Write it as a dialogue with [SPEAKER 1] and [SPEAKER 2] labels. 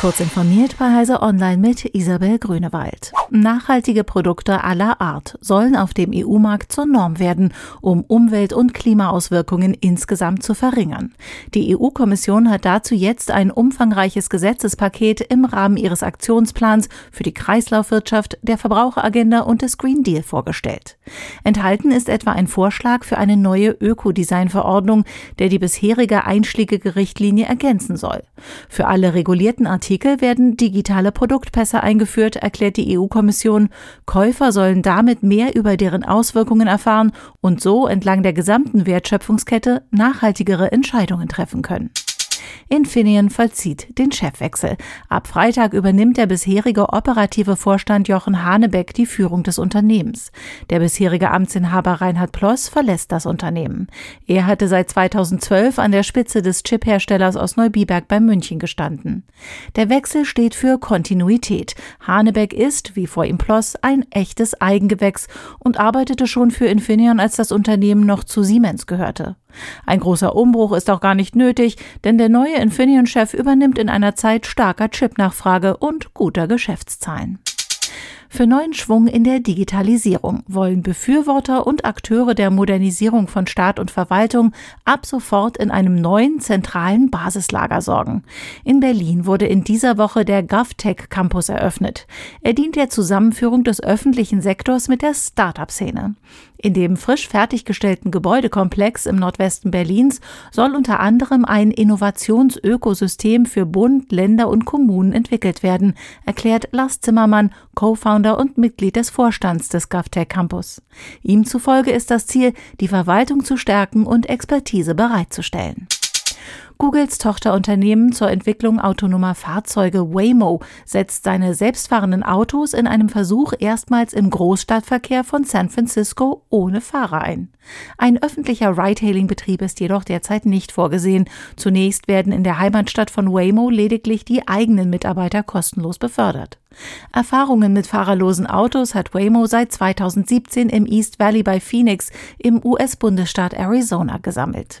[SPEAKER 1] Kurz informiert bei Heise Online mit Isabel Grünewald. Nachhaltige Produkte aller Art sollen auf dem EU-Markt zur Norm werden, um Umwelt- und Klimaauswirkungen insgesamt zu verringern. Die EU-Kommission hat dazu jetzt ein umfangreiches Gesetzespaket im Rahmen ihres Aktionsplans für die Kreislaufwirtschaft, der Verbraucheragenda und des Green Deal vorgestellt. Enthalten ist etwa ein Vorschlag für eine neue Ökodesign-Verordnung, der die bisherige einschlägige Richtlinie ergänzen soll. Für alle regulierten Artikel Artikel werden digitale Produktpässe eingeführt, erklärt die EU-Kommission. Käufer sollen damit mehr über deren Auswirkungen erfahren und so entlang der gesamten Wertschöpfungskette nachhaltigere Entscheidungen treffen können. Infineon vollzieht den Chefwechsel. Ab Freitag übernimmt der bisherige operative Vorstand Jochen Hanebeck die Führung des Unternehmens. Der bisherige Amtsinhaber Reinhard Ploss verlässt das Unternehmen. Er hatte seit 2012 an der Spitze des Chipherstellers aus Neubiberg bei München gestanden. Der Wechsel steht für Kontinuität. Hanebeck ist, wie vor ihm Ploss, ein echtes Eigengewächs und arbeitete schon für Infineon, als das Unternehmen noch zu Siemens gehörte. Ein großer Umbruch ist auch gar nicht nötig, denn der neue Infineon-Chef übernimmt in einer Zeit starker Chipnachfrage und guter Geschäftszahlen. Für neuen Schwung in der Digitalisierung wollen Befürworter und Akteure der Modernisierung von Staat und Verwaltung ab sofort in einem neuen zentralen Basislager sorgen. In Berlin wurde in dieser Woche der GovTech Campus eröffnet. Er dient der Zusammenführung des öffentlichen Sektors mit der Start-up-Szene. In dem frisch fertiggestellten Gebäudekomplex im Nordwesten Berlins soll unter anderem ein Innovationsökosystem für Bund, Länder und Kommunen entwickelt werden, erklärt Lars Zimmermann, Co-Founder und Mitglied des Vorstands des GovTech Campus. Ihm zufolge ist das Ziel, die Verwaltung zu stärken und Expertise bereitzustellen. Googles Tochterunternehmen zur Entwicklung autonomer Fahrzeuge Waymo setzt seine selbstfahrenden Autos in einem Versuch erstmals im Großstadtverkehr von San Francisco ohne Fahrer ein. Ein öffentlicher Ride-Hailing-Betrieb ist jedoch derzeit nicht vorgesehen. Zunächst werden in der Heimatstadt von Waymo lediglich die eigenen Mitarbeiter kostenlos befördert. Erfahrungen mit fahrerlosen Autos hat Waymo seit 2017 im East Valley bei Phoenix im US-Bundesstaat Arizona gesammelt.